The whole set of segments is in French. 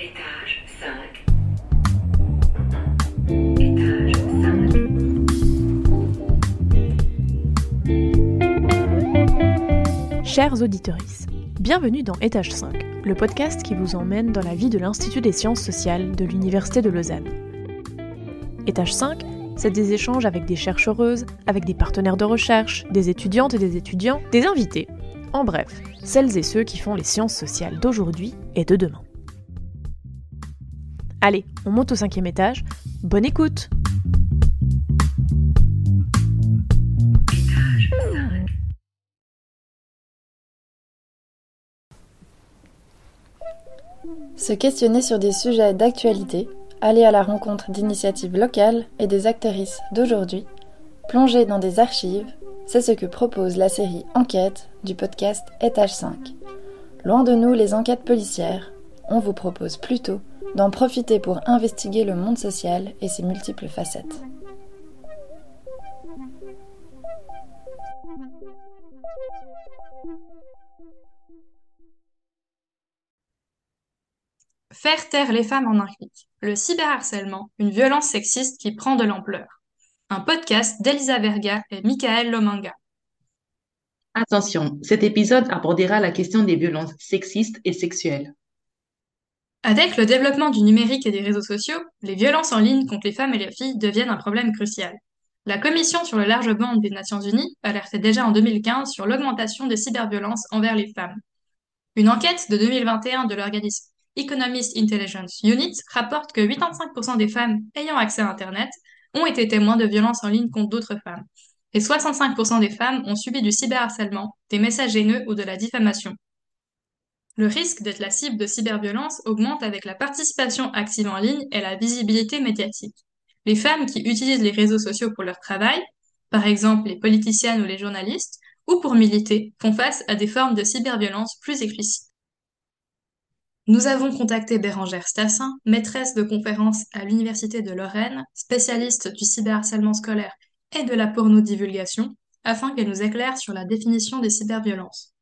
Étage 5. Étage 5. Chers auditeurs, bienvenue dans Étage 5, le podcast qui vous emmène dans la vie de l'Institut des sciences sociales de l'Université de Lausanne. Étage 5, c'est des échanges avec des chercheuses, avec des partenaires de recherche, des étudiantes et des étudiants, des invités. En bref, celles et ceux qui font les sciences sociales d'aujourd'hui et de demain. Allez, on monte au cinquième étage. Bonne écoute Étage 5. Se questionner sur des sujets d'actualité, aller à la rencontre d'initiatives locales et des actrices d'aujourd'hui, plonger dans des archives, c'est ce que propose la série Enquête du podcast Étage 5. Loin de nous les enquêtes policières, on vous propose plutôt d'en profiter pour investiguer le monde social et ses multiples facettes. Faire taire les femmes en un clic. Le cyberharcèlement, une violence sexiste qui prend de l'ampleur. Un podcast d'Elisa Verga et Michael Lomanga. Attention, cet épisode abordera la question des violences sexistes et sexuelles. Avec le développement du numérique et des réseaux sociaux, les violences en ligne contre les femmes et les filles deviennent un problème crucial. La Commission sur le large bande des Nations Unies alertait déjà en 2015 sur l'augmentation des cyberviolences envers les femmes. Une enquête de 2021 de l'organisme Economist Intelligence Unit rapporte que 85% des femmes ayant accès à Internet ont été témoins de violences en ligne contre d'autres femmes. Et 65% des femmes ont subi du cyberharcèlement, des messages haineux ou de la diffamation. Le risque d'être la cible de cyberviolence augmente avec la participation active en ligne et la visibilité médiatique. Les femmes qui utilisent les réseaux sociaux pour leur travail, par exemple les politiciennes ou les journalistes, ou pour militer, font face à des formes de cyberviolence plus explicites. Nous avons contacté Bérangère Stassin, maîtresse de conférences à l'Université de Lorraine, spécialiste du cyberharcèlement scolaire et de la pornodivulgation, afin qu'elle nous éclaire sur la définition des cyberviolences.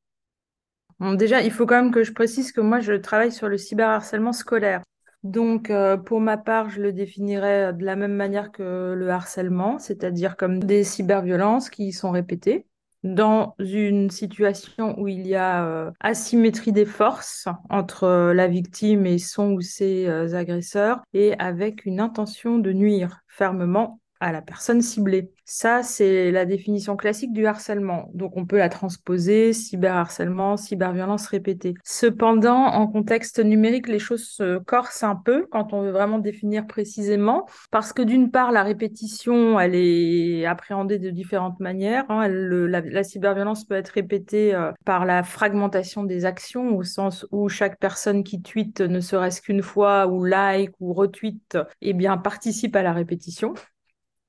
Déjà, il faut quand même que je précise que moi, je travaille sur le cyberharcèlement scolaire. Donc, euh, pour ma part, je le définirais de la même manière que le harcèlement, c'est-à-dire comme des cyberviolences qui sont répétées dans une situation où il y a euh, asymétrie des forces entre euh, la victime et son ou ses euh, agresseurs et avec une intention de nuire fermement à la personne ciblée. Ça, c'est la définition classique du harcèlement. Donc, on peut la transposer, cyberharcèlement, cyberviolence répétée. Cependant, en contexte numérique, les choses se corsent un peu quand on veut vraiment définir précisément, parce que d'une part, la répétition, elle est appréhendée de différentes manières. hein. La cyberviolence peut être répétée euh, par la fragmentation des actions, au sens où chaque personne qui tweete, ne serait-ce qu'une fois, ou like, ou retweet, eh bien, participe à la répétition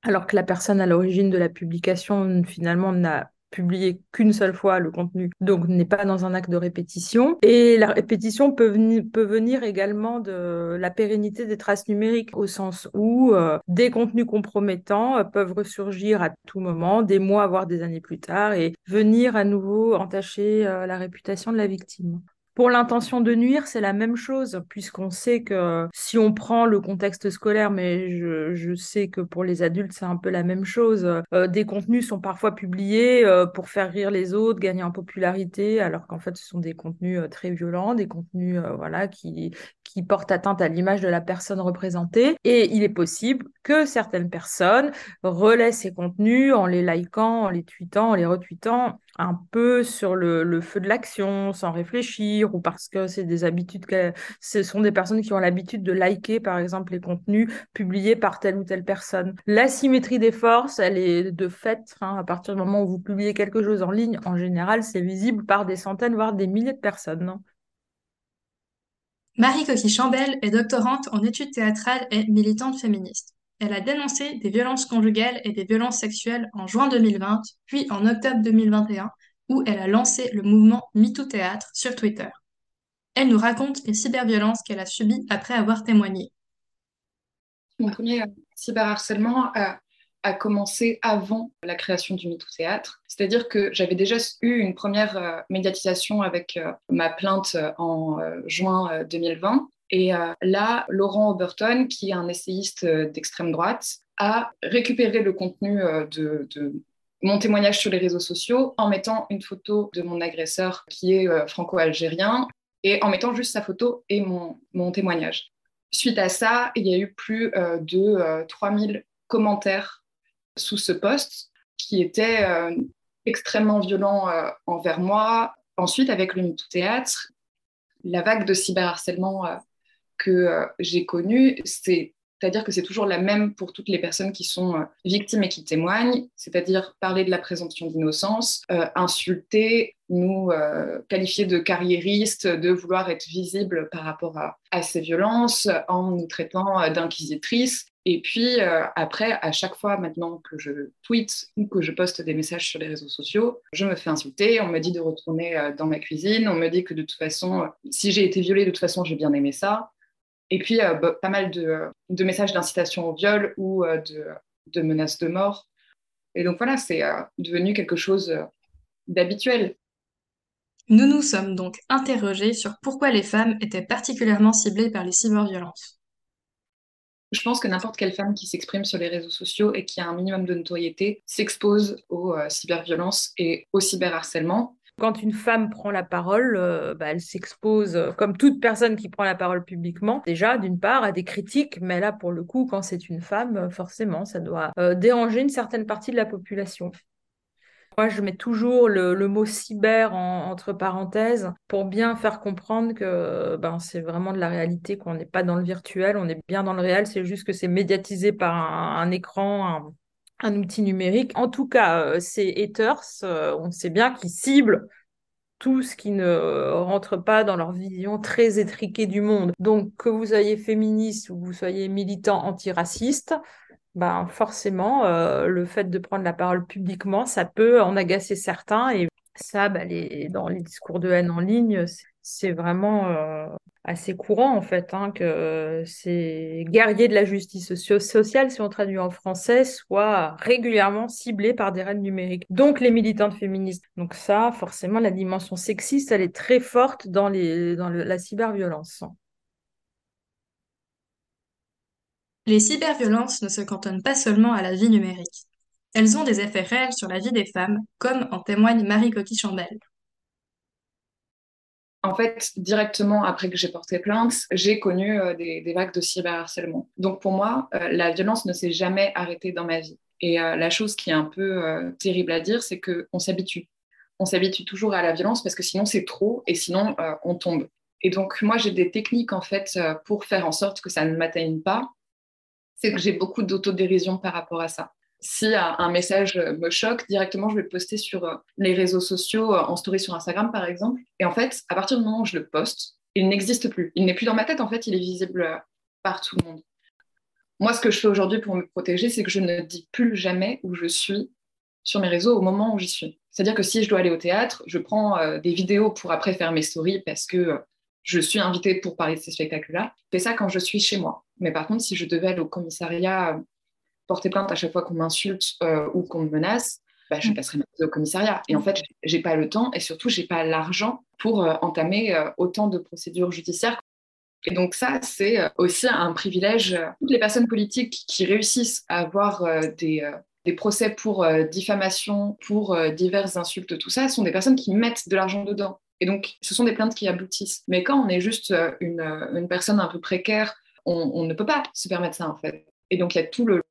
alors que la personne à l'origine de la publication finalement n'a publié qu'une seule fois le contenu, donc n'est pas dans un acte de répétition. Et la répétition peut, venir également de la pérennité des traces numériques, au sens où euh, des contenus compromettants euh, peuvent ressurgir à tout moment, des mois, voire des années plus tard, et venir à nouveau entacher euh, la réputation de la victime. Pour l'intention de nuire, c'est la même chose, puisqu'on sait que si on prend le contexte scolaire, mais je, sais que pour les adultes, c'est un peu la même chose, euh, des contenus sont parfois publiés euh, pour faire rire les autres, gagner en popularité, alors qu'en fait, ce sont des contenus euh, très violents, des contenus voilà, qui, qui portent atteinte à l'image de la personne représentée. Et il est possible que certaines personnes relaient ces contenus en les likant, en les tweetant, en les retweetant un peu sur le, feu de l'action, sans réfléchir, ou parce que c'est des habitudes, que, ce sont des personnes qui ont l'habitude de liker, par exemple, les contenus publiés par telle ou telle personne. L'asymétrie des forces, elle est de fait, hein, à partir du moment où vous publiez quelque chose en ligne, en général, c'est visible par des centaines, voire des milliers de personnes. Marie Coquille Chambel est doctorante en études théâtrales et militante féministe. Elle a dénoncé des violences conjugales et des violences sexuelles en juin 2020, puis en octobre 2021, où elle a lancé le mouvement MeToo Théâtre sur Twitter. Elle nous raconte les cyberviolences qu'elle a subies après avoir témoigné. Mon premier cyberharcèlement a, a commencé avant la création du MeToo Théâtre. C'est-à-dire que j'avais déjà eu une première euh, médiatisation avec euh, ma plainte euh, en euh, juin euh, 2020. Et là, Laurent Oberton, qui est un essayiste d'extrême droite, a récupéré le contenu de, mon témoignage sur les réseaux sociaux en mettant une photo de mon agresseur qui est franco-algérien et en mettant juste sa photo et mon, témoignage. Suite à ça, il y a eu plus de 3000 commentaires sous ce post qui était extrêmement violent envers moi. Ensuite, avec le MeToo Théâtre, la vague de cyberharcèlement que j'ai connue, c'est c'est-à-dire que c'est toujours la même pour toutes les personnes qui sont victimes et qui témoignent, c'est-à-dire parler de la présomption d'innocence, insulter, nous qualifier de carriéristes, de vouloir être visibles par rapport à, à ces violences, en nous traitant d'inquisitrices. Et puis après, à chaque fois maintenant que je tweete ou que je poste des messages sur les réseaux sociaux, je me fais insulter, on me dit de retourner dans ma cuisine, on me dit que de toute façon, si j'ai été violée, de toute façon, j'ai bien aimé ça. Et puis, bah, pas mal de, de messages d'incitation au viol ou de, de, menaces de mort. Et donc voilà, c'est devenu quelque chose d'habituel. Nous nous sommes donc interrogés sur pourquoi les femmes étaient particulièrement ciblées par les cyberviolences. Je pense que n'importe quelle femme qui s'exprime sur les réseaux sociaux et qui a un minimum de notoriété s'expose aux euh, cyberviolences et au cyberharcèlement. Quand une femme prend la parole, euh, bah, elle s'expose, euh, comme toute personne qui prend la parole publiquement, déjà d'une part à des critiques, mais là pour le coup, quand c'est une femme, forcément, ça doit déranger une certaine partie de la population. Moi, je mets toujours le, mot cyber entre parenthèses pour bien faire comprendre que ben, c'est vraiment de la réalité, qu'on n'est pas dans le virtuel, on est bien dans le réel, c'est juste que c'est médiatisé par un, écran, un, outil numérique. En tout cas, euh, ces haters, euh, on sait bien qu'ils ciblent tout ce qui ne rentre pas dans leur vision très étriquée du monde. Donc, que vous soyez féministe ou que vous soyez militant antiraciste, ben forcément, euh, le fait de prendre la parole publiquement, ça peut en agacer certains. Et ça, ben, dans les discours de haine en ligne, c'est vraiment euh, assez courant en fait, hein, que ces guerriers de la justice sociale, si on traduit en français, soient régulièrement ciblés par des raids numériques. Donc les militantes féministes. Donc ça, forcément, la dimension sexiste, elle est très forte dans, la cyberviolence. Les cyberviolences ne se cantonnent pas seulement à la vie numérique. Elles ont des effets réels sur la vie des femmes, comme en témoigne Marie Coty Chambel. En fait, directement après que j'ai porté plainte, j'ai connu euh, des, vagues de cyberharcèlement. Donc pour moi, euh, la violence ne s'est jamais arrêtée dans ma vie. Et euh, la chose qui est un peu terrible à dire, c'est qu'on s'habitue. On s'habitue toujours à la violence parce que sinon c'est trop et sinon on tombe. Et donc moi j'ai des techniques en fait pour faire en sorte que ça ne m'atteigne pas c'est que j'ai beaucoup d'autodérision par rapport à ça. Si un message me choque, directement, je vais le poster sur euh, les réseaux sociaux, euh, en story sur Instagram, par exemple. Et en fait, à partir du moment où je le poste, il n'existe plus. Il n'est plus dans ma tête, en fait, il est visible euh, par tout le monde. Moi, ce que je fais aujourd'hui pour me protéger, c'est que je ne dis plus jamais où je suis sur mes réseaux au moment où j'y suis. C'est-à-dire que si je dois aller au théâtre, je prends des vidéos pour après faire mes stories parce que je suis invitée pour parler de ces spectacles-là. Je fais ça quand je suis chez moi. Mais par contre, si je devais aller au commissariat euh, porter plainte à chaque fois qu'on m'insulte euh, ou qu'on me menace, bah, je mm. passerai ma vie au commissariat. Et en fait, j'ai pas le temps et surtout, j'ai pas l'argent pour euh, entamer autant de procédures judiciaires. Et donc ça, c'est aussi un privilège. Toutes les personnes politiques qui réussissent à avoir des, des, procès pour diffamation, pour diverses insultes, tout ça, sont des personnes qui mettent de l'argent dedans. Et donc, ce sont des plaintes qui aboutissent. Mais quand on est juste une, une personne un peu précaire on, ne peut pas se permettre ça, en fait. Et donc, il y a tout le,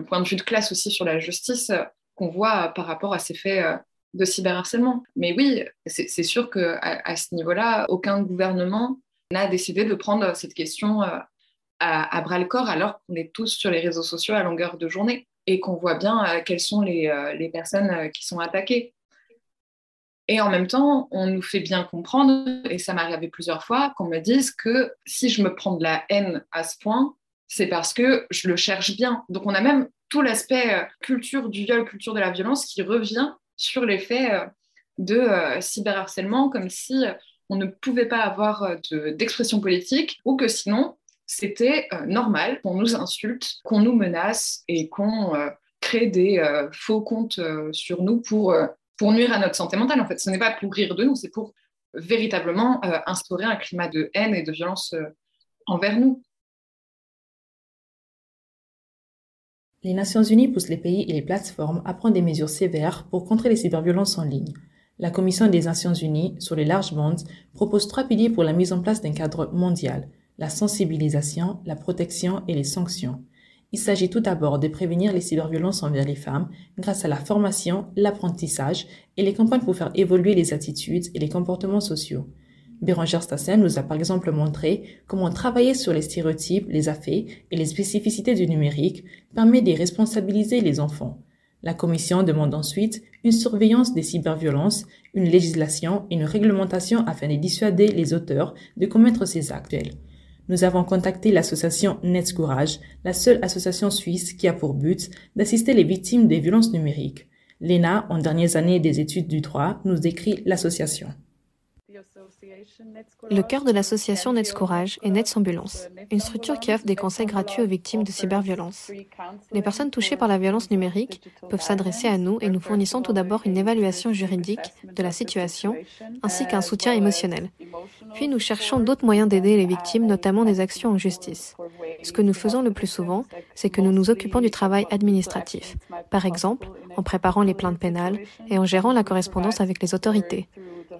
point de vue de classe aussi sur la justice euh, qu'on voit par rapport à ces faits euh, de cyberharcèlement. Mais oui, c'est sûr qu'à à ce niveau-là, aucun gouvernement n'a décidé de prendre cette question euh, à, bras le corps alors qu'on est tous sur les réseaux sociaux à longueur de journée et qu'on voit bien quelles sont les personnes qui sont attaquées. Et en même temps, on nous fait bien comprendre, et ça m'est arrivé plusieurs fois, qu'on me dise que si je me prends de la haine à ce point, c'est parce que je le cherche bien. Donc on a même tout l'aspect euh, culture du viol, culture de la violence qui revient sur les faits euh, de euh, cyberharcèlement, comme si on ne pouvait pas avoir d'expression politique ou que sinon c'était normal qu'on nous insulte, qu'on nous menace et qu'on crée des faux comptes sur nous pour pour nuire à notre santé mentale. En fait, ce n'est pas pour rire de nous, c'est pour véritablement instaurer un climat de haine et de violence envers nous. Les Nations Unies poussent les pays et les plateformes à prendre des mesures sévères pour contrer les cyberviolences en ligne. La Commission des Nations Unies sur les larges bandes propose trois piliers pour la mise en place d'un cadre mondial la sensibilisation, la protection et les sanctions. Il s'agit tout d'abord de prévenir les cyberviolences envers les femmes grâce à la formation, l'apprentissage et les campagnes pour faire évoluer les attitudes et les comportements sociaux. Bérangère Stassen nous a par exemple montré comment travailler sur les stéréotypes, les affaires et les spécificités du numérique permet de responsabiliser les enfants. La Commission demande ensuite une surveillance des cyberviolences, une législation et une réglementation afin de dissuader les auteurs de commettre ces actes. Nous avons contacté l'association Netzcourage, la seule association suisse qui a pour but d'assister les victimes des violences numériques. L'ENA, en dernières années des études du droit, nous décrit l'association. Le cœur de l'association Nets Courage est Nets Ambulance, une structure qui offre des conseils gratuits aux victimes de cyberviolence. Les personnes touchées par la violence numérique peuvent s'adresser à nous et nous fournissons tout d'abord une évaluation juridique de la situation ainsi qu'un soutien émotionnel. Puis nous cherchons d'autres moyens d'aider les victimes, notamment des actions en justice. Ce que nous faisons le plus souvent, c'est que nous nous occupons du travail administratif, par exemple en préparant les plaintes pénales et en gérant la correspondance avec les autorités.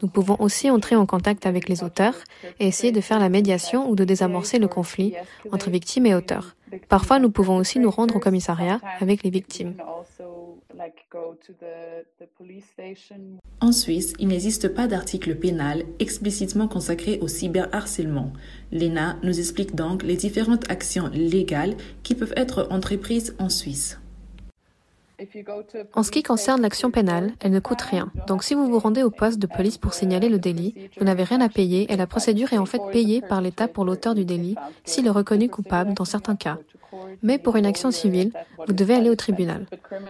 Nous pouvons aussi entrer en contact avec les auteurs et essayer de faire la médiation ou de désamorcer le conflit entre victimes et auteurs. Parfois, nous pouvons aussi nous rendre au commissariat avec les victimes. En Suisse, il n'existe pas d'article pénal explicitement consacré au cyberharcèlement. L'ENA nous explique donc les différentes actions légales qui peuvent être entreprises en Suisse. En ce qui concerne l'action pénale, elle ne coûte rien. Donc si vous vous rendez au poste de police pour signaler le délit, vous n'avez rien à payer et la procédure est en fait payée par l'État pour l'auteur du délit s'il est reconnu coupable dans certains cas. Mais pour une action civile, vous devez aller au tribunal.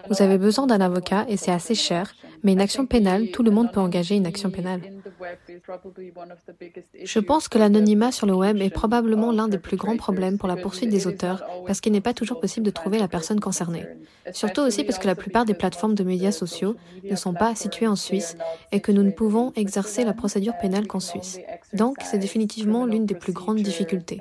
Vous avez besoin d'un avocat et c'est assez cher, mais une action pénale, tout le monde peut engager une action pénale. Je pense que l'anonymat sur le web est probablement l'un des plus grands problèmes pour la poursuite des auteurs parce qu'il n'est pas toujours possible de trouver la personne concernée. Surtout aussi parce que la plupart des plateformes de médias sociaux ne sont pas situées en Suisse et que nous ne pouvons exercer la procédure pénale qu'en Suisse. Donc, c'est définitivement l'une des plus grandes difficultés.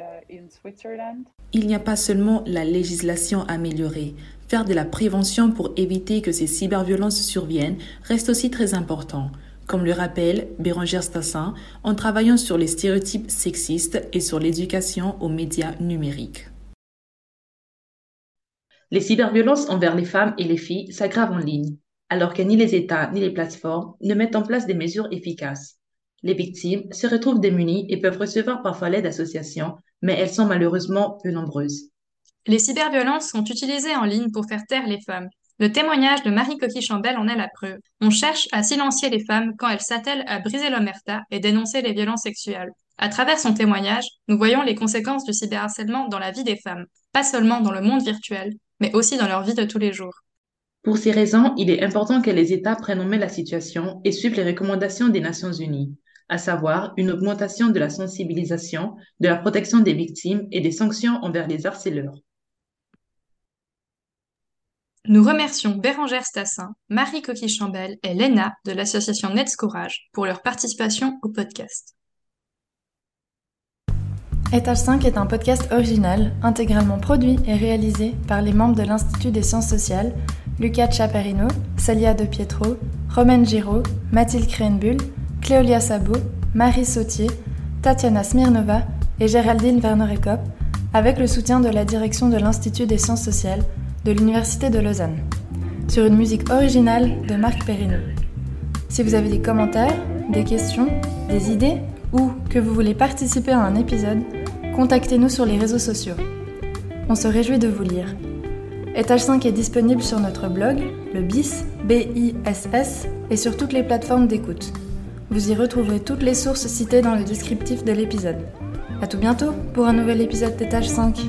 Il n'y a pas seulement la législation améliorée. Faire de la prévention pour éviter que ces cyberviolences surviennent reste aussi très important comme le rappelle Bérangère Stassin, en travaillant sur les stéréotypes sexistes et sur l'éducation aux médias numériques. Les cyberviolences envers les femmes et les filles s'aggravent en ligne, alors que ni les États ni les plateformes ne mettent en place des mesures efficaces. Les victimes se retrouvent démunies et peuvent recevoir parfois l'aide d'associations, mais elles sont malheureusement peu nombreuses. Les cyberviolences sont utilisées en ligne pour faire taire les femmes, le témoignage de Marie Coquille-Chambel en est la preuve. On cherche à silencier les femmes quand elles s'attellent à briser l'omerta et dénoncer les violences sexuelles. À travers son témoignage, nous voyons les conséquences du cyberharcèlement dans la vie des femmes, pas seulement dans le monde virtuel, mais aussi dans leur vie de tous les jours. Pour ces raisons, il est important que les États prennent en main la situation et suivent les recommandations des Nations Unies, à savoir une augmentation de la sensibilisation, de la protection des victimes et des sanctions envers les harceleurs. Nous remercions Bérangère Stassin, Marie Coquille-Chambel et Lena de l'association Nets Courage pour leur participation au podcast. Étage 5 est un podcast original, intégralement produit et réalisé par les membres de l'Institut des sciences sociales, Lucas Chaperino, Celia De Pietro, Romaine Giraud, Mathilde Krenbull, Cléolia Sabot, Marie Sautier, Tatiana Smirnova et Géraldine Werner-Ekop, avec le soutien de la direction de l'Institut des sciences sociales de l'Université de Lausanne, sur une musique originale de Marc Perrino. Si vous avez des commentaires, des questions, des idées ou que vous voulez participer à un épisode, contactez-nous sur les réseaux sociaux. On se réjouit de vous lire. Étage 5 est disponible sur notre blog, le BIS, B-I-S-S, et sur toutes les plateformes d'écoute. Vous y retrouverez toutes les sources citées dans le descriptif de l'épisode. A tout bientôt pour un nouvel épisode d'Étage 5.